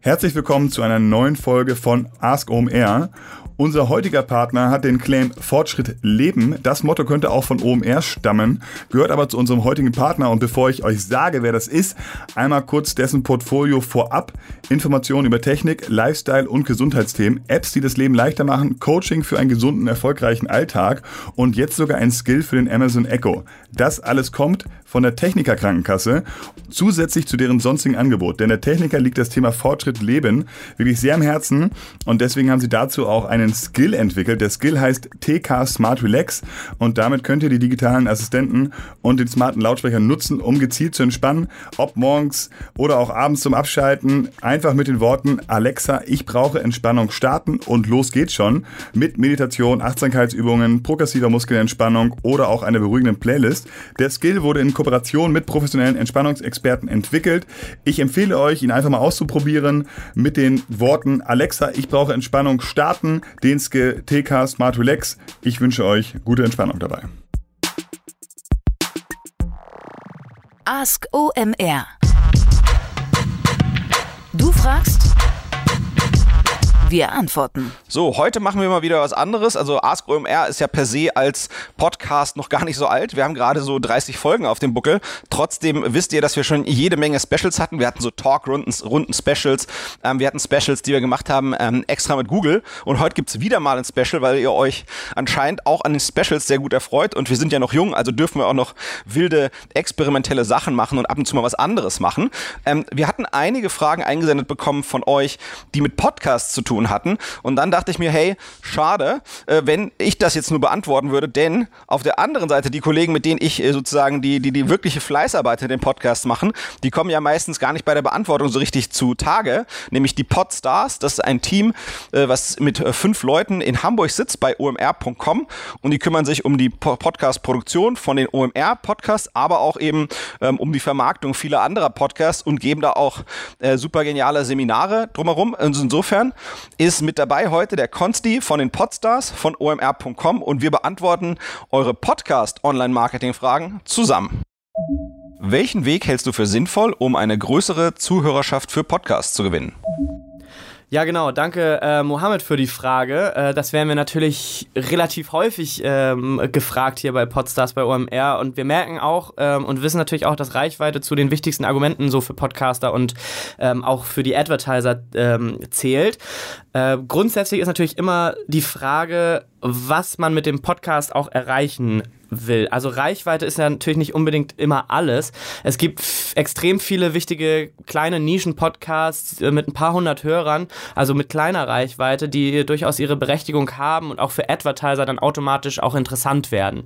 Herzlich willkommen zu einer neuen Folge von Ask OMR. Unser heutiger Partner hat den Claim Fortschritt leben. Das Motto könnte auch von OMR stammen, gehört aber zu unserem heutigen Partner. Und bevor ich euch sage, wer das ist, einmal kurz dessen Portfolio vorab. Informationen über Technik, Lifestyle und Gesundheitsthemen, Apps, die das Leben leichter machen, Coaching für einen gesunden, erfolgreichen Alltag und jetzt sogar ein Skill für den Amazon Echo. Das alles kommt von der Techniker Krankenkasse zusätzlich zu deren sonstigen Angebot. Denn der Techniker liegt das Thema Fortschritt leben wirklich sehr am Herzen und deswegen haben sie dazu auch einen Skill entwickelt. Der Skill heißt TK Smart Relax und damit könnt ihr die digitalen Assistenten und den smarten Lautsprecher nutzen, um gezielt zu entspannen, ob morgens oder auch abends zum Abschalten. Einfach mit den Worten Alexa, ich brauche Entspannung starten und los geht's schon mit Meditation, Achtsamkeitsübungen, progressiver Muskelentspannung oder auch einer beruhigenden Playlist. Der Skill wurde in Kooperation mit professionellen Entspannungsexperten entwickelt. Ich empfehle euch, ihn einfach mal auszuprobieren mit den Worten Alexa, ich brauche Entspannung starten, den Skill TK Smart Relax. Ich wünsche euch gute Entspannung dabei. Ask OMR. Du fragst, wir antworten. So, heute machen wir mal wieder was anderes. Also Ask OMR ist ja per se als Podcast noch gar nicht so alt. Wir haben gerade so 30 Folgen auf dem Buckel. Trotzdem wisst ihr, dass wir schon jede Menge Specials hatten. Wir hatten so Talk-Runden, Runden-Specials. Ähm, wir hatten Specials, die wir gemacht haben, ähm, extra mit Google. Und heute gibt's wieder mal ein Special, weil ihr euch anscheinend auch an den Specials sehr gut erfreut. Und wir sind ja noch jung, also dürfen wir auch noch wilde, experimentelle Sachen machen und ab und zu mal was anderes machen. Ähm, wir hatten einige Fragen eingesendet bekommen von euch, die mit Podcasts zu tun tun hatten. Und dann dachte ich mir, hey, schade, äh, wenn ich das jetzt nur beantworten würde, denn auf der anderen Seite die Kollegen, mit denen ich äh, sozusagen die, die, die wirkliche Fleißarbeit in den Podcast machen, die kommen ja meistens gar nicht bei der Beantwortung so richtig zu Tage, nämlich die Podstars. Das ist ein Team, äh, was mit äh, fünf Leuten in Hamburg sitzt bei omr.com und die kümmern sich um die po Podcast-Produktion von den OMR-Podcasts, aber auch eben ähm, um die Vermarktung vieler anderer Podcasts und geben da auch äh, super geniale Seminare drumherum. Also insofern ist mit dabei heute der Konsti von den Podstars von omr.com und wir beantworten eure Podcast-Online-Marketing-Fragen zusammen. Welchen Weg hältst du für sinnvoll, um eine größere Zuhörerschaft für Podcasts zu gewinnen? Ja, genau. Danke, äh, Mohammed, für die Frage. Äh, das werden wir natürlich relativ häufig ähm, gefragt hier bei Podstars bei OMR. Und wir merken auch ähm, und wissen natürlich auch, dass Reichweite zu den wichtigsten Argumenten so für Podcaster und ähm, auch für die Advertiser ähm, zählt. Äh, grundsätzlich ist natürlich immer die Frage, was man mit dem Podcast auch erreichen will. Also Reichweite ist ja natürlich nicht unbedingt immer alles. Es gibt extrem viele wichtige kleine Nischen-Podcasts äh, mit ein paar hundert Hörern, also mit kleiner Reichweite, die durchaus ihre Berechtigung haben und auch für Advertiser dann automatisch auch interessant werden.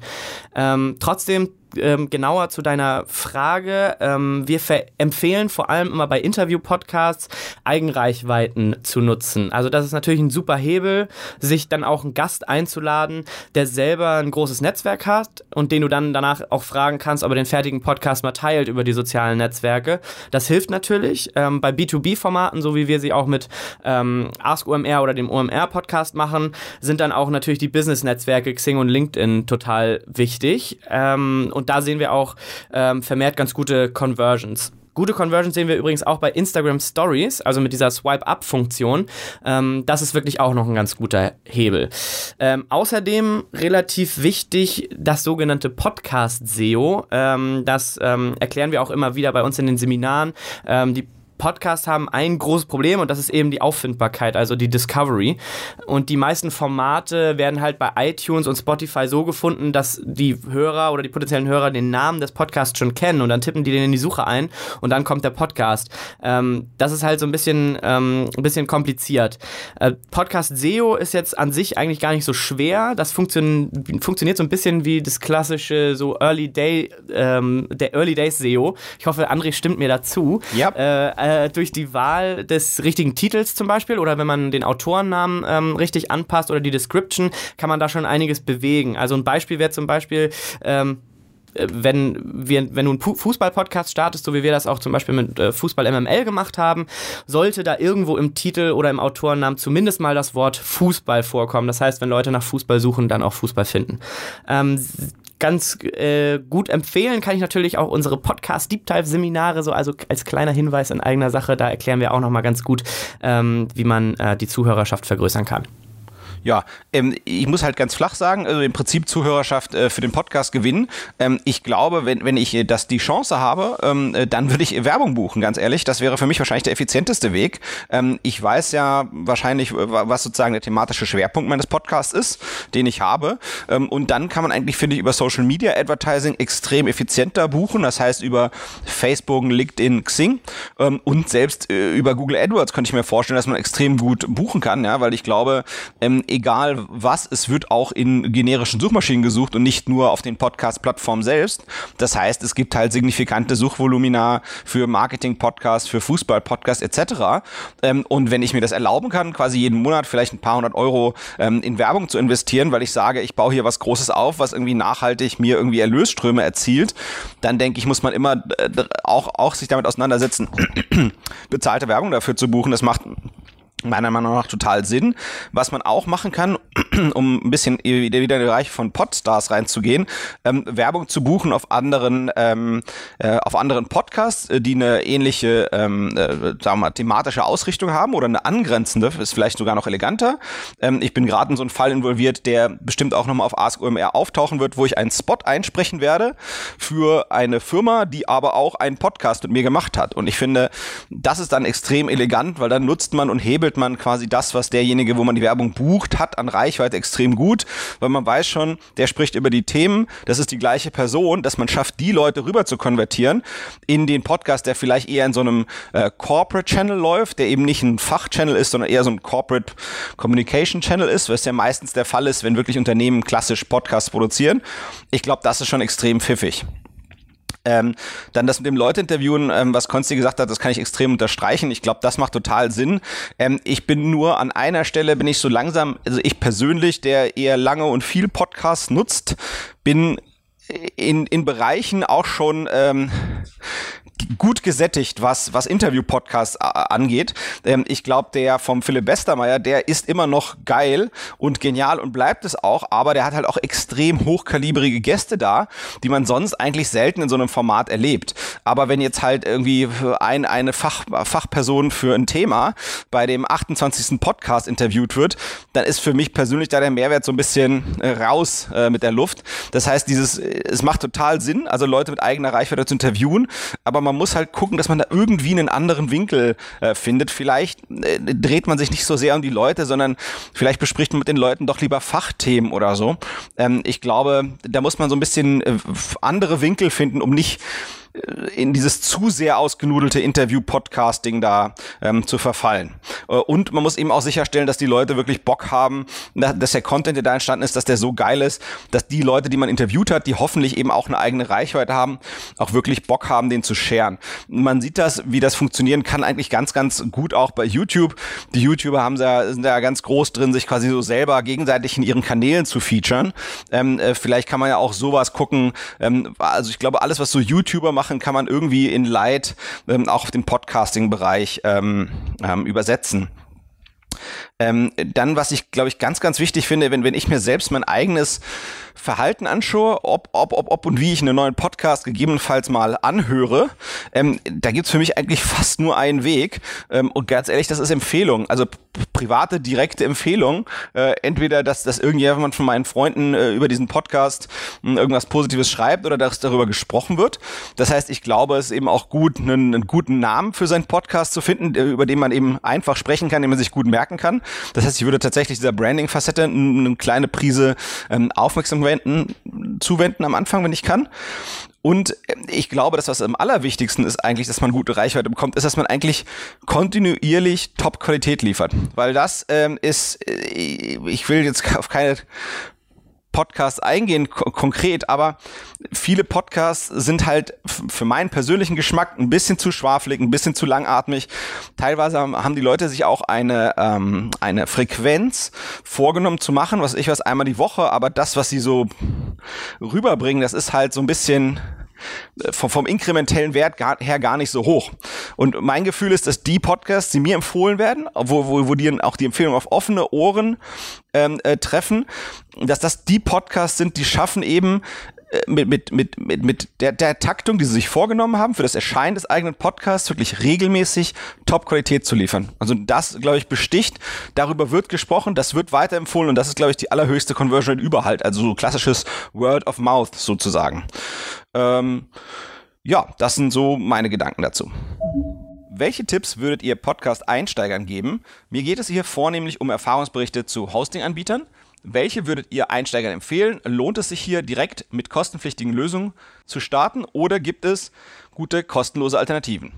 Ähm, trotzdem ähm, genauer zu deiner Frage. Ähm, wir empfehlen vor allem immer bei Interview-Podcasts Eigenreichweiten zu nutzen. Also das ist natürlich ein super Hebel, sich dann auch einen Gast einzuladen, der selber ein großes Netzwerk hat und den du dann danach auch fragen kannst, ob er den fertigen Podcast mal teilt über die sozialen Netzwerke. Das hilft natürlich ähm, bei B2B-Formaten, so wie wir sie auch mit ähm, Ask OMR oder dem OMR-Podcast machen, sind dann auch natürlich die Business-Netzwerke Xing und LinkedIn total wichtig. Ähm, und da sehen wir auch ähm, vermehrt ganz gute Conversions. Gute Conversions sehen wir übrigens auch bei Instagram Stories, also mit dieser Swipe-Up-Funktion. Ähm, das ist wirklich auch noch ein ganz guter Hebel. Ähm, außerdem relativ wichtig das sogenannte Podcast-SEO. Ähm, das ähm, erklären wir auch immer wieder bei uns in den Seminaren. Ähm, die Podcasts haben ein großes Problem und das ist eben die Auffindbarkeit, also die Discovery. Und die meisten Formate werden halt bei iTunes und Spotify so gefunden, dass die Hörer oder die potenziellen Hörer den Namen des Podcasts schon kennen und dann tippen die den in die Suche ein und dann kommt der Podcast. Ähm, das ist halt so ein bisschen, ähm, ein bisschen kompliziert. Äh, Podcast SEO ist jetzt an sich eigentlich gar nicht so schwer. Das funktion funktioniert so ein bisschen wie das klassische so Early Day, ähm, der Early Days SEO. Ich hoffe, André stimmt mir dazu. Ja. Äh, äh, durch die Wahl des richtigen Titels zum Beispiel oder wenn man den Autorennamen ähm, richtig anpasst oder die Description, kann man da schon einiges bewegen. Also ein Beispiel wäre zum Beispiel, ähm, äh, wenn, wir, wenn du einen Fußball-Podcast startest, so wie wir das auch zum Beispiel mit äh, Fußball MML gemacht haben, sollte da irgendwo im Titel oder im Autorennamen zumindest mal das Wort Fußball vorkommen. Das heißt, wenn Leute nach Fußball suchen, dann auch Fußball finden. Ähm, ganz äh, gut empfehlen kann ich natürlich auch unsere Podcast Deep Dive Seminare, so also als kleiner Hinweis in eigener Sache, da erklären wir auch nochmal ganz gut, ähm, wie man äh, die Zuhörerschaft vergrößern kann. Ja, ähm, ich muss halt ganz flach sagen, also im Prinzip Zuhörerschaft äh, für den Podcast gewinnen. Ähm, ich glaube, wenn, wenn ich äh, das die Chance habe, ähm, äh, dann würde ich Werbung buchen, ganz ehrlich. Das wäre für mich wahrscheinlich der effizienteste Weg. Ähm, ich weiß ja wahrscheinlich, was sozusagen der thematische Schwerpunkt meines Podcasts ist, den ich habe. Ähm, und dann kann man eigentlich, finde ich, über Social Media Advertising extrem effizienter buchen. Das heißt, über Facebook, LinkedIn, Xing ähm, und selbst äh, über Google AdWords könnte ich mir vorstellen, dass man extrem gut buchen kann, ja, weil ich glaube, egal was, es wird auch in generischen Suchmaschinen gesucht und nicht nur auf den Podcast-Plattformen selbst. Das heißt, es gibt halt signifikante Suchvolumina für Marketing-Podcasts, für Fußball-Podcasts etc. Ähm, und wenn ich mir das erlauben kann, quasi jeden Monat vielleicht ein paar hundert Euro ähm, in Werbung zu investieren, weil ich sage, ich baue hier was Großes auf, was irgendwie nachhaltig mir irgendwie Erlösströme erzielt, dann denke ich, muss man immer äh, auch, auch sich damit auseinandersetzen, bezahlte Werbung dafür zu buchen. Das macht meiner Meinung nach total Sinn. Was man auch machen kann, um ein bisschen wieder, in den Bereich von Podstars reinzugehen, ähm, Werbung zu buchen auf anderen, ähm, äh, auf anderen Podcasts, äh, die eine ähnliche, ähm, äh, sagen wir mal, thematische Ausrichtung haben oder eine angrenzende, ist vielleicht sogar noch eleganter. Ähm, ich bin gerade in so einen Fall involviert, der bestimmt auch nochmal auf Ask OMR auftauchen wird, wo ich einen Spot einsprechen werde für eine Firma, die aber auch einen Podcast mit mir gemacht hat. Und ich finde, das ist dann extrem elegant, weil dann nutzt man und hebelt man quasi das, was derjenige, wo man die Werbung bucht, hat an Reichweite extrem gut, weil man weiß schon, der spricht über die Themen, das ist die gleiche Person, dass man schafft, die Leute rüber zu konvertieren in den Podcast, der vielleicht eher in so einem äh, Corporate Channel läuft, der eben nicht ein Fachchannel ist, sondern eher so ein Corporate Communication Channel ist, was ja meistens der Fall ist, wenn wirklich Unternehmen klassisch Podcasts produzieren. Ich glaube, das ist schon extrem pfiffig. Ähm, dann das mit dem Leute interviewen, ähm, was Konsti gesagt hat, das kann ich extrem unterstreichen. Ich glaube, das macht total Sinn. Ähm, ich bin nur an einer Stelle, bin ich so langsam, also ich persönlich, der eher lange und viel Podcasts nutzt, bin in, in Bereichen auch schon ähm, gut gesättigt, was, was Interview-Podcasts äh, angeht. Ähm, ich glaube, der vom Philipp Westermeier, der ist immer noch geil und genial und bleibt es auch, aber der hat halt auch extrem hochkalibrige Gäste da, die man sonst eigentlich selten in so einem Format erlebt. Aber wenn jetzt halt irgendwie ein, eine Fach, Fachperson für ein Thema bei dem 28. Podcast interviewt wird, dann ist für mich persönlich da der Mehrwert so ein bisschen äh, raus äh, mit der Luft. Das heißt, dieses, es macht total Sinn, also Leute mit eigener Reichweite zu interviewen, aber man muss halt gucken, dass man da irgendwie einen anderen Winkel äh, findet. Vielleicht äh, dreht man sich nicht so sehr um die Leute, sondern vielleicht bespricht man mit den Leuten doch lieber Fachthemen oder so. Ähm, ich glaube, da muss man so ein bisschen äh, andere Winkel finden, um nicht in dieses zu sehr ausgenudelte Interview-Podcasting da ähm, zu verfallen. Äh, und man muss eben auch sicherstellen, dass die Leute wirklich Bock haben, dass der Content, der da entstanden ist, dass der so geil ist, dass die Leute, die man interviewt hat, die hoffentlich eben auch eine eigene Reichweite haben, auch wirklich Bock haben, den zu sharen. Man sieht das, wie das funktionieren kann, eigentlich ganz, ganz gut auch bei YouTube. Die YouTuber haben da, sind da ganz groß drin, sich quasi so selber gegenseitig in ihren Kanälen zu featuren. Ähm, äh, vielleicht kann man ja auch sowas gucken. Ähm, also ich glaube, alles, was so YouTuber machen, machen, kann man irgendwie in Light ähm, auch auf den Podcasting-Bereich ähm, ähm, übersetzen. Ähm, dann, was ich, glaube ich, ganz, ganz wichtig finde, wenn, wenn ich mir selbst mein eigenes Verhalten anschaue, ob, ob, ob, ob und wie ich einen neuen Podcast gegebenenfalls mal anhöre, ähm, da gibt's für mich eigentlich fast nur einen Weg. Ähm, und ganz ehrlich, das ist Empfehlung. Also private, direkte Empfehlung. Äh, entweder, dass, dass irgendjemand von meinen Freunden äh, über diesen Podcast äh, irgendwas Positives schreibt oder dass darüber gesprochen wird. Das heißt, ich glaube, es ist eben auch gut, einen, einen guten Namen für seinen Podcast zu finden, äh, über den man eben einfach sprechen kann, den man sich gut merken kann. Das heißt, ich würde tatsächlich dieser Branding-Facette eine kleine Prise ähm, Aufmerksamkeit zuwenden am Anfang, wenn ich kann. Und äh, ich glaube, das, was am allerwichtigsten ist eigentlich, dass man gute Reichweite bekommt, ist, dass man eigentlich kontinuierlich Top-Qualität liefert. Weil das ähm, ist, äh, ich will jetzt auf keine Podcasts eingehen konkret, aber viele Podcasts sind halt für meinen persönlichen Geschmack ein bisschen zu schwafelig, ein bisschen zu langatmig. Teilweise haben die Leute sich auch eine, ähm, eine Frequenz vorgenommen zu machen, was ich was einmal die Woche, aber das, was sie so rüberbringen, das ist halt so ein bisschen vom, vom inkrementellen Wert gar, her gar nicht so hoch. Und mein Gefühl ist, dass die Podcasts, die mir empfohlen werden, wo, wo, wo die auch die Empfehlung auf offene Ohren ähm, äh, treffen, dass das die Podcasts sind, die schaffen eben äh, mit, mit, mit, mit, mit der, der Taktung, die sie sich vorgenommen haben, für das Erscheinen des eigenen Podcasts wirklich regelmäßig Top-Qualität zu liefern. Also das, glaube ich, besticht. Darüber wird gesprochen, das wird weiterempfohlen und das ist, glaube ich, die allerhöchste Conversion überhaupt. Also so klassisches Word of Mouth sozusagen. Ähm, ja, das sind so meine Gedanken dazu. Welche Tipps würdet ihr Podcast-Einsteigern geben? Mir geht es hier vornehmlich um Erfahrungsberichte zu Hosting-Anbietern. Welche würdet ihr Einsteigern empfehlen? Lohnt es sich hier direkt mit kostenpflichtigen Lösungen zu starten oder gibt es gute kostenlose Alternativen?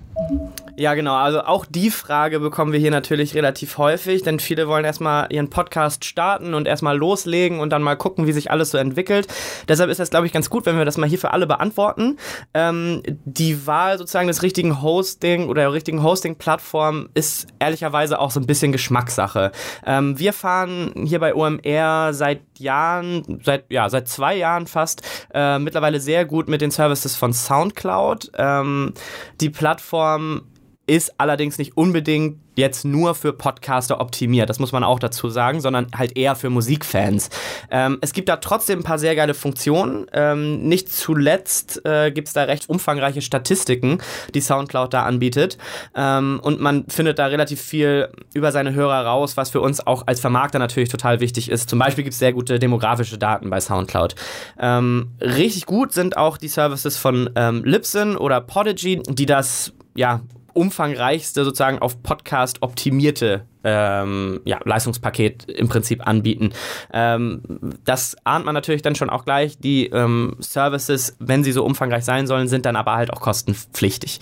Ja, genau. Also auch die Frage bekommen wir hier natürlich relativ häufig, denn viele wollen erstmal ihren Podcast starten und erstmal loslegen und dann mal gucken, wie sich alles so entwickelt. Deshalb ist das, glaube ich, ganz gut, wenn wir das mal hier für alle beantworten. Ähm, die Wahl sozusagen des richtigen Hosting oder der richtigen Hosting-Plattform ist ehrlicherweise auch so ein bisschen Geschmackssache. Ähm, wir fahren hier bei OMR seit Jahren, seit, ja, seit zwei Jahren fast, äh, mittlerweile sehr gut mit den Services von SoundCloud. Ähm, die Plattform ist allerdings nicht unbedingt jetzt nur für Podcaster optimiert, das muss man auch dazu sagen, sondern halt eher für Musikfans. Ähm, es gibt da trotzdem ein paar sehr geile Funktionen. Ähm, nicht zuletzt äh, gibt es da recht umfangreiche Statistiken, die Soundcloud da anbietet. Ähm, und man findet da relativ viel über seine Hörer raus, was für uns auch als Vermarkter natürlich total wichtig ist. Zum Beispiel gibt es sehr gute demografische Daten bei Soundcloud. Ähm, richtig gut sind auch die Services von ähm, Libsyn oder Podigy, die das ja umfangreichste sozusagen auf Podcast optimierte ähm, ja, Leistungspaket im Prinzip anbieten. Ähm, das ahnt man natürlich dann schon auch gleich. Die ähm, Services, wenn sie so umfangreich sein sollen, sind dann aber halt auch kostenpflichtig.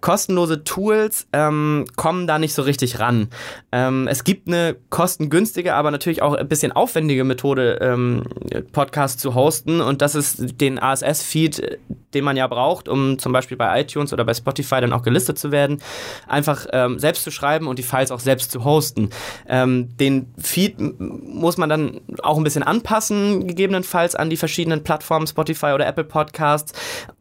Kostenlose Tools ähm, kommen da nicht so richtig ran. Ähm, es gibt eine kostengünstige, aber natürlich auch ein bisschen aufwendige Methode, ähm, Podcast zu hosten und das ist den ASS-Feed, den man ja braucht, um zum Beispiel bei iTunes oder bei Spotify dann auch gelistet zu werden, einfach selbst zu schreiben und die Files auch selbst zu hosten posten. Ähm, den Feed muss man dann auch ein bisschen anpassen, gegebenenfalls an die verschiedenen Plattformen, Spotify oder Apple Podcasts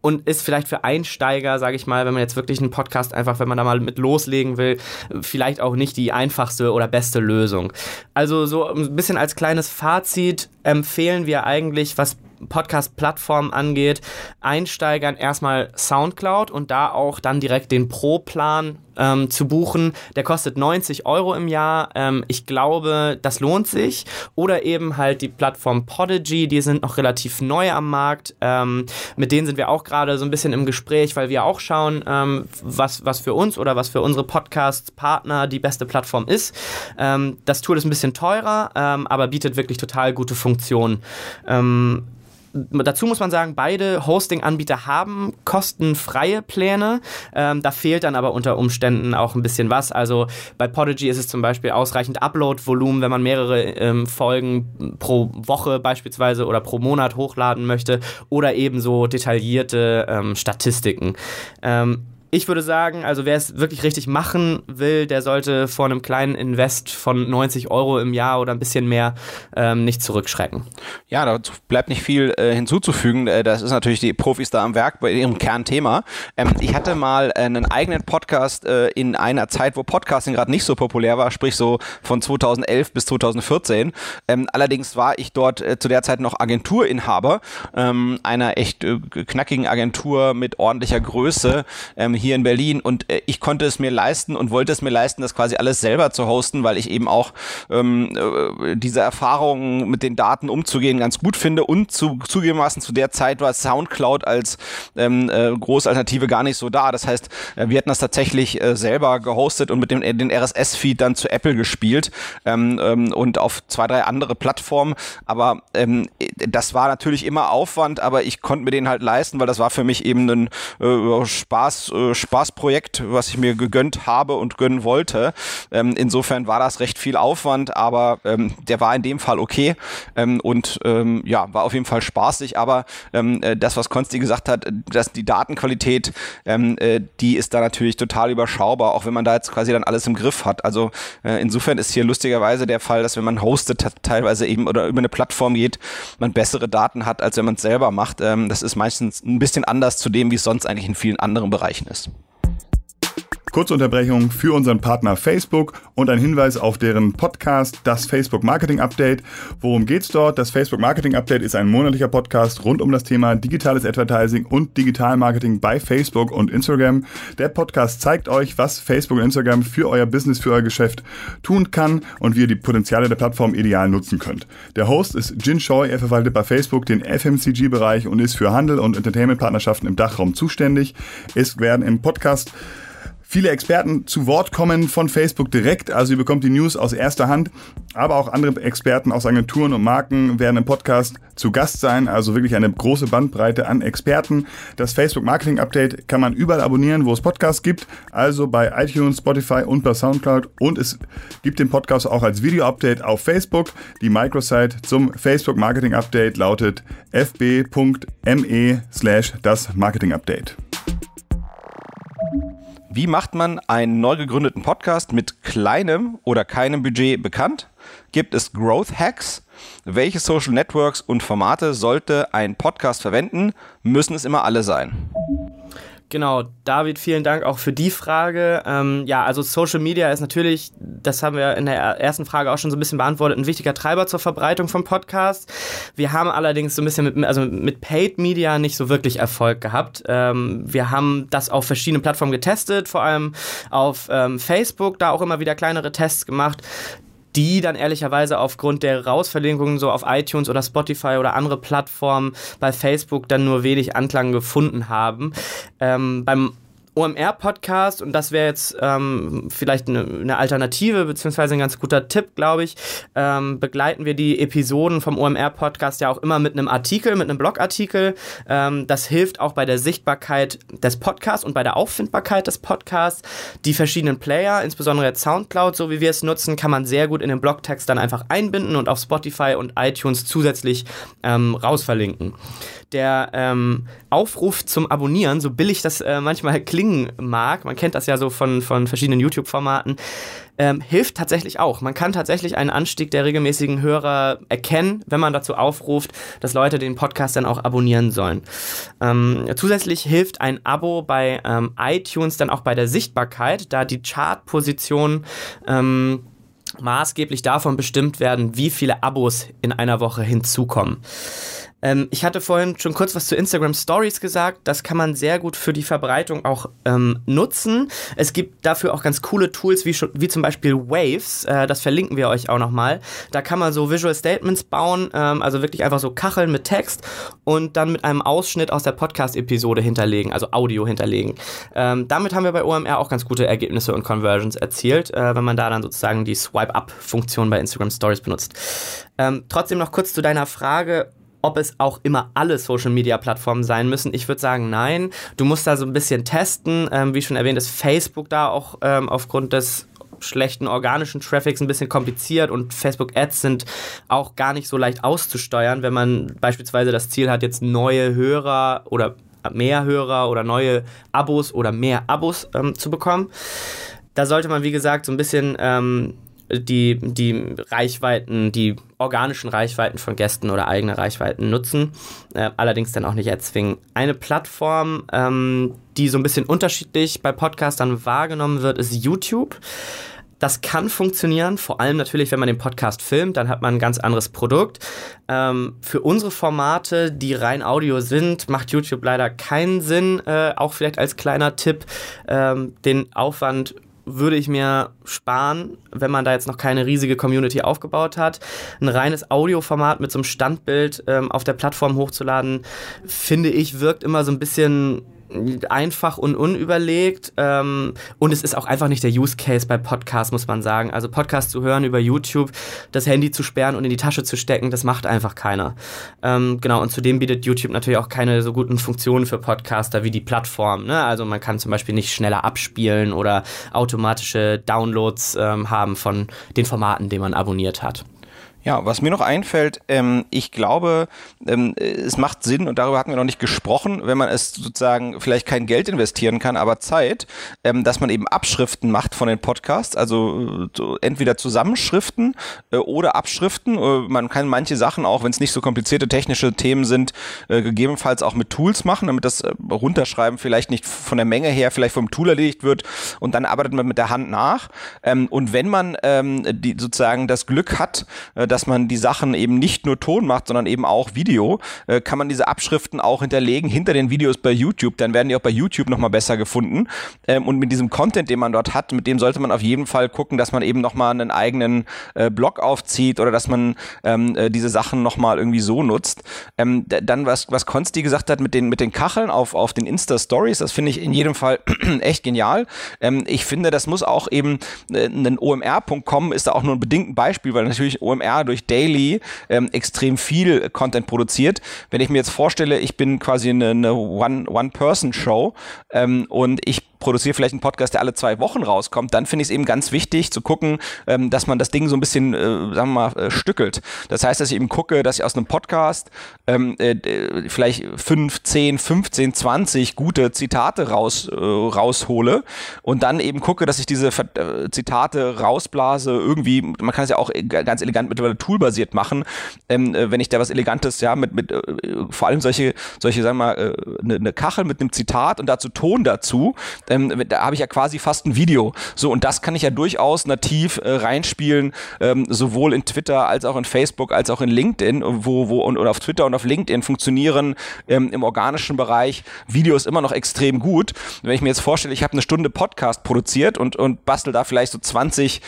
und ist vielleicht für Einsteiger, sage ich mal, wenn man jetzt wirklich einen Podcast einfach, wenn man da mal mit loslegen will, vielleicht auch nicht die einfachste oder beste Lösung. Also so ein bisschen als kleines Fazit empfehlen wir eigentlich, was Podcast-Plattformen angeht, Einsteigern erstmal Soundcloud und da auch dann direkt den Pro-Plan ähm, zu buchen. Der kostet 90 Euro im Jahr. Ähm, ich glaube, das lohnt sich. Oder eben halt die Plattform Podigy, die sind noch relativ neu am Markt. Ähm, mit denen sind wir auch gerade so ein bisschen im Gespräch, weil wir auch schauen, ähm, was, was für uns oder was für unsere Podcast-Partner die beste Plattform ist. Ähm, das Tool ist ein bisschen teurer, ähm, aber bietet wirklich total gute Funktionen dazu muss man sagen, beide Hosting-Anbieter haben kostenfreie Pläne. Ähm, da fehlt dann aber unter Umständen auch ein bisschen was. Also bei Podigy ist es zum Beispiel ausreichend Upload-Volumen, wenn man mehrere ähm, Folgen pro Woche beispielsweise oder pro Monat hochladen möchte oder ebenso detaillierte ähm, Statistiken. Ähm, ich würde sagen, also wer es wirklich richtig machen will, der sollte vor einem kleinen Invest von 90 Euro im Jahr oder ein bisschen mehr ähm, nicht zurückschrecken. Ja, da bleibt nicht viel äh, hinzuzufügen. Äh, das ist natürlich die Profis da am Werk bei ihrem Kernthema. Ähm, ich hatte mal äh, einen eigenen Podcast äh, in einer Zeit, wo Podcasting gerade nicht so populär war, sprich so von 2011 bis 2014. Ähm, allerdings war ich dort zu der Zeit noch Agenturinhaber ähm, einer echt knackigen Agentur mit ordentlicher Größe. Ähm, hier in Berlin und äh, ich konnte es mir leisten und wollte es mir leisten, das quasi alles selber zu hosten, weil ich eben auch ähm, äh, diese Erfahrungen mit den Daten umzugehen ganz gut finde und zu, zugegebenermaßen zu der Zeit war Soundcloud als ähm, äh, Großalternative gar nicht so da. Das heißt, äh, wir hatten das tatsächlich äh, selber gehostet und mit dem äh, den RSS-Feed dann zu Apple gespielt ähm, ähm, und auf zwei, drei andere Plattformen. Aber ähm, das war natürlich immer Aufwand, aber ich konnte mir den halt leisten, weil das war für mich eben ein äh, Spaß, äh, Spaßprojekt, was ich mir gegönnt habe und gönnen wollte. Ähm, insofern war das recht viel Aufwand, aber ähm, der war in dem Fall okay ähm, und ähm, ja, war auf jeden Fall spaßig. Aber ähm, äh, das, was Konsti gesagt hat, dass die Datenqualität, ähm, äh, die ist da natürlich total überschaubar, auch wenn man da jetzt quasi dann alles im Griff hat. Also äh, insofern ist hier lustigerweise der Fall, dass wenn man hostet, teilweise eben oder über eine Plattform geht, man bessere Daten hat, als wenn man es selber macht. Ähm, das ist meistens ein bisschen anders zu dem, wie es sonst eigentlich in vielen anderen Bereichen ist. this. Kurze Unterbrechung für unseren Partner Facebook und ein Hinweis auf deren Podcast, das Facebook Marketing Update. Worum geht's dort? Das Facebook Marketing Update ist ein monatlicher Podcast rund um das Thema digitales Advertising und Digitalmarketing bei Facebook und Instagram. Der Podcast zeigt euch, was Facebook und Instagram für euer Business, für euer Geschäft tun kann und wie ihr die Potenziale der Plattform ideal nutzen könnt. Der Host ist Jin Choi, er verwaltet bei Facebook den FMCG-Bereich und ist für Handel und Entertainment-Partnerschaften im Dachraum zuständig. Es werden im Podcast viele Experten zu Wort kommen von Facebook direkt. Also ihr bekommt die News aus erster Hand. Aber auch andere Experten aus Agenturen und Marken werden im Podcast zu Gast sein. Also wirklich eine große Bandbreite an Experten. Das Facebook Marketing Update kann man überall abonnieren, wo es Podcasts gibt. Also bei iTunes, Spotify und bei Soundcloud. Und es gibt den Podcast auch als Video-Update auf Facebook. Die Microsite zum Facebook Marketing Update lautet fb.me slash das Marketing Update. Wie macht man einen neu gegründeten Podcast mit kleinem oder keinem Budget bekannt? Gibt es Growth Hacks? Welche Social Networks und Formate sollte ein Podcast verwenden? Müssen es immer alle sein? Genau, David, vielen Dank auch für die Frage. Ähm, ja, also Social Media ist natürlich, das haben wir in der ersten Frage auch schon so ein bisschen beantwortet, ein wichtiger Treiber zur Verbreitung von Podcasts. Wir haben allerdings so ein bisschen mit, also mit Paid Media nicht so wirklich Erfolg gehabt. Ähm, wir haben das auf verschiedenen Plattformen getestet, vor allem auf ähm, Facebook, da auch immer wieder kleinere Tests gemacht die dann ehrlicherweise aufgrund der Rausverlinkungen so auf iTunes oder Spotify oder andere Plattformen bei Facebook dann nur wenig Anklang gefunden haben. Ähm, beim OMR-Podcast und das wäre jetzt ähm, vielleicht eine, eine, Alternative beziehungsweise ein ganz guter Tipp, glaube ich. Ähm, begleiten wir die Episoden vom OMR-Podcast ja auch immer mit einem Artikel, mit einem Blogartikel. Ähm, das hilft auch bei der Sichtbarkeit des Podcasts und bei der Auffindbarkeit des Podcasts. Die verschiedenen Player, insbesondere Soundcloud, so wie wir es nutzen, kann man sehr gut in den Blogtext dann einfach einbinden und auf Spotify und iTunes zusätzlich ähm, rausverlinken der ähm, Aufruf zum Abonnieren, so billig das äh, manchmal klingen mag, man kennt das ja so von, von verschiedenen YouTube-Formaten, ähm, hilft tatsächlich auch. Man kann tatsächlich einen Anstieg der regelmäßigen Hörer erkennen, wenn man dazu aufruft, dass Leute den Podcast dann auch abonnieren sollen. Ähm, zusätzlich hilft ein Abo bei ähm, iTunes dann auch bei der Sichtbarkeit, da die Chartposition ähm, maßgeblich davon bestimmt werden, wie viele Abos in einer Woche hinzukommen. Ähm, ich hatte vorhin schon kurz was zu Instagram Stories gesagt. Das kann man sehr gut für die Verbreitung auch ähm, nutzen. Es gibt dafür auch ganz coole Tools wie, wie zum Beispiel Waves. Äh, das verlinken wir euch auch nochmal. Da kann man so Visual Statements bauen, ähm, also wirklich einfach so Kacheln mit Text und dann mit einem Ausschnitt aus der Podcast-Episode hinterlegen, also Audio hinterlegen. Ähm, damit haben wir bei OMR auch ganz gute Ergebnisse und Conversions erzielt, äh, wenn man da dann sozusagen die Swipe-Up-Funktion bei Instagram Stories benutzt. Ähm, trotzdem noch kurz zu deiner Frage, ob es auch immer alle Social Media Plattformen sein müssen. Ich würde sagen, nein. Du musst da so ein bisschen testen. Ähm, wie schon erwähnt, ist Facebook da auch ähm, aufgrund des schlechten organischen Traffics ein bisschen kompliziert und Facebook Ads sind auch gar nicht so leicht auszusteuern, wenn man beispielsweise das Ziel hat, jetzt neue Hörer oder mehr Hörer oder neue Abos oder mehr Abos ähm, zu bekommen. Da sollte man, wie gesagt, so ein bisschen ähm, die, die Reichweiten, die organischen Reichweiten von Gästen oder eigene Reichweiten nutzen, äh, allerdings dann auch nicht erzwingen. Eine Plattform, ähm, die so ein bisschen unterschiedlich bei Podcastern wahrgenommen wird, ist YouTube. Das kann funktionieren, vor allem natürlich, wenn man den Podcast filmt, dann hat man ein ganz anderes Produkt. Ähm, für unsere Formate, die rein Audio sind, macht YouTube leider keinen Sinn. Äh, auch vielleicht als kleiner Tipp, ähm, den Aufwand würde ich mir sparen, wenn man da jetzt noch keine riesige Community aufgebaut hat. Ein reines Audioformat mit so einem Standbild ähm, auf der Plattform hochzuladen, finde ich, wirkt immer so ein bisschen einfach und unüberlegt. Ähm, und es ist auch einfach nicht der Use Case bei Podcasts, muss man sagen. Also Podcasts zu hören über YouTube, das Handy zu sperren und in die Tasche zu stecken, das macht einfach keiner. Ähm, genau, und zudem bietet YouTube natürlich auch keine so guten Funktionen für Podcaster wie die Plattform. Ne? Also man kann zum Beispiel nicht schneller abspielen oder automatische Downloads ähm, haben von den Formaten, die man abonniert hat. Ja, was mir noch einfällt, ähm, ich glaube, ähm, es macht Sinn, und darüber hatten wir noch nicht gesprochen, wenn man es sozusagen vielleicht kein Geld investieren kann, aber Zeit, ähm, dass man eben Abschriften macht von den Podcasts, also äh, so entweder Zusammenschriften äh, oder Abschriften. Äh, man kann manche Sachen auch, wenn es nicht so komplizierte technische Themen sind, äh, gegebenenfalls auch mit Tools machen, damit das äh, Runterschreiben vielleicht nicht von der Menge her vielleicht vom Tool erledigt wird und dann arbeitet man mit der Hand nach. Ähm, und wenn man ähm, die sozusagen das Glück hat, äh, dass man die Sachen eben nicht nur Ton macht, sondern eben auch Video, äh, kann man diese Abschriften auch hinterlegen hinter den Videos bei YouTube. Dann werden die auch bei YouTube nochmal besser gefunden. Ähm, und mit diesem Content, den man dort hat, mit dem sollte man auf jeden Fall gucken, dass man eben nochmal einen eigenen äh, Blog aufzieht oder dass man ähm, äh, diese Sachen nochmal irgendwie so nutzt. Ähm, dann, was, was Konsti gesagt hat mit den, mit den Kacheln auf, auf den Insta-Stories, das finde ich in jedem Fall echt genial. Ähm, ich finde, das muss auch eben, äh, ein OMR.com ist da auch nur ein bedingten Beispiel, weil natürlich OMR durch Daily ähm, extrem viel Content produziert. Wenn ich mir jetzt vorstelle, ich bin quasi eine, eine One-Person-Show ähm, und ich produziere vielleicht einen Podcast, der alle zwei Wochen rauskommt, dann finde ich es eben ganz wichtig zu gucken, ähm, dass man das Ding so ein bisschen, äh, sagen wir mal, äh, stückelt. Das heißt, dass ich eben gucke, dass ich aus einem Podcast ähm, äh, vielleicht 5, 10, 15, 20 gute Zitate raus, äh, raushole und dann eben gucke, dass ich diese äh, Zitate rausblase, irgendwie, man kann es ja auch ganz elegant mittlerweile toolbasiert machen, ähm, äh, wenn ich da was Elegantes, ja, mit, mit äh, vor allem solche, solche, sagen wir mal, eine äh, ne Kachel mit einem Zitat und dazu Ton dazu, ähm, da habe ich ja quasi fast ein Video. So, und das kann ich ja durchaus nativ äh, reinspielen, ähm, sowohl in Twitter als auch in Facebook, als auch in LinkedIn, wo, wo und, und auf Twitter und auf LinkedIn funktionieren ähm, im organischen Bereich Videos immer noch extrem gut. Wenn ich mir jetzt vorstelle, ich habe eine Stunde Podcast produziert und, und bastel da vielleicht so 20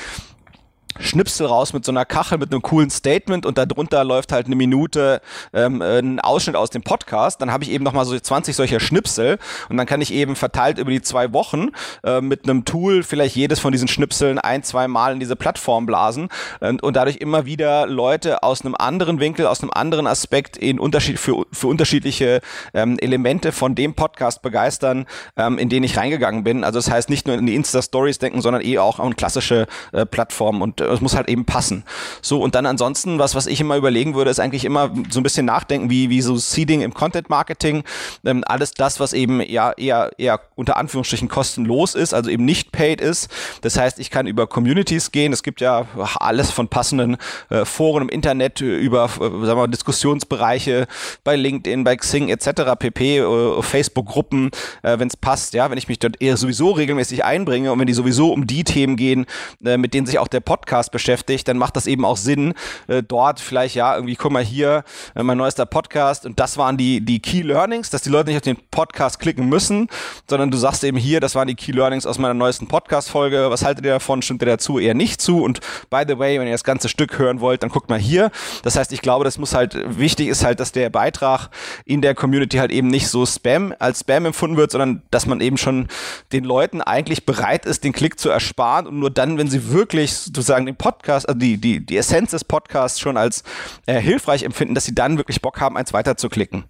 Schnipsel raus mit so einer Kachel mit einem coolen Statement und darunter läuft halt eine Minute ähm, ein Ausschnitt aus dem Podcast. Dann habe ich eben nochmal so 20 solcher Schnipsel und dann kann ich eben verteilt über die zwei Wochen äh, mit einem Tool vielleicht jedes von diesen Schnipseln ein, zwei Mal in diese Plattform blasen und, und dadurch immer wieder Leute aus einem anderen Winkel, aus einem anderen Aspekt in Unterschied für, für unterschiedliche ähm, Elemente von dem Podcast begeistern, ähm, in den ich reingegangen bin. Also das heißt nicht nur in die Insta-Stories denken, sondern eh auch an klassische äh, Plattformen und es muss halt eben passen. So, und dann ansonsten, was, was ich immer überlegen würde, ist eigentlich immer so ein bisschen nachdenken, wie, wie so Seeding im Content Marketing, ähm, alles das, was eben ja eher, eher unter Anführungsstrichen kostenlos ist, also eben nicht paid ist. Das heißt, ich kann über Communities gehen. Es gibt ja alles von passenden äh, Foren im Internet über, äh, sagen wir mal, Diskussionsbereiche bei LinkedIn, bei Xing etc. pp, äh, Facebook-Gruppen, äh, wenn es passt, ja, wenn ich mich dort eher sowieso regelmäßig einbringe und wenn die sowieso um die Themen gehen, äh, mit denen sich auch der Podcast Podcast beschäftigt, dann macht das eben auch Sinn, äh, dort vielleicht, ja, irgendwie, guck mal hier, äh, mein neuester Podcast. Und das waren die, die Key Learnings, dass die Leute nicht auf den Podcast klicken müssen, sondern du sagst eben hier, das waren die Key Learnings aus meiner neuesten Podcast-Folge, was haltet ihr davon, stimmt ihr dazu, eher nicht zu? Und by the way, wenn ihr das ganze Stück hören wollt, dann guckt mal hier. Das heißt, ich glaube, das muss halt, wichtig ist halt, dass der Beitrag in der Community halt eben nicht so Spam, als Spam empfunden wird, sondern dass man eben schon den Leuten eigentlich bereit ist, den Klick zu ersparen und nur dann, wenn sie wirklich sozusagen sozusagen den Podcast, also die, die, die Essenz des Podcasts schon als äh, hilfreich empfinden, dass sie dann wirklich Bock haben, eins weiter zu klicken.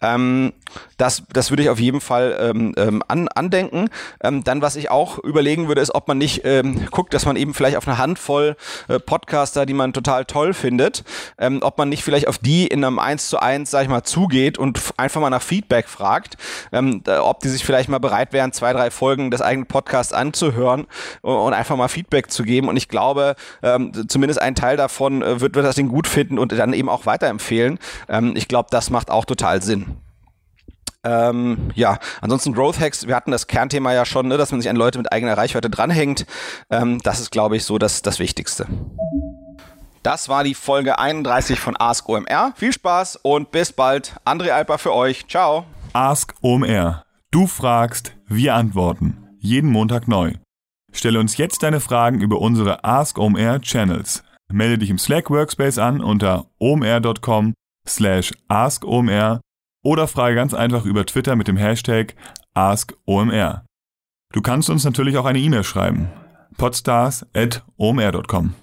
Ähm, das, das würde ich auf jeden Fall ähm, ähm, an, andenken. Ähm, dann, was ich auch überlegen würde, ist, ob man nicht ähm, guckt, dass man eben vielleicht auf eine Handvoll äh, Podcaster, die man total toll findet, ähm, ob man nicht vielleicht auf die in einem 1 zu 1, sag ich mal, zugeht und einfach mal nach Feedback fragt, ähm, ob die sich vielleicht mal bereit wären, zwei, drei Folgen des eigenen Podcasts anzuhören und einfach mal Feedback zu geben. Und ich glaube, ähm, zumindest ein Teil davon äh, wird, wird das Ding gut finden und dann eben auch weiterempfehlen. Ähm, ich glaube, das macht auch total Sinn. Ähm, ja, ansonsten Growth Hacks, wir hatten das Kernthema ja schon, ne, dass man sich an Leute mit eigener Reichweite dranhängt. Ähm, das ist, glaube ich, so das, das Wichtigste. Das war die Folge 31 von Ask OMR. Viel Spaß und bis bald. André Alper für euch. Ciao. Ask OMR. Du fragst, wir antworten. Jeden Montag neu. Stelle uns jetzt deine Fragen über unsere Ask OMR Channels. Melde dich im Slack Workspace an unter omr.com slash askomr oder frage ganz einfach über Twitter mit dem Hashtag AskOMR. Du kannst uns natürlich auch eine E-Mail schreiben. podstars.omr.com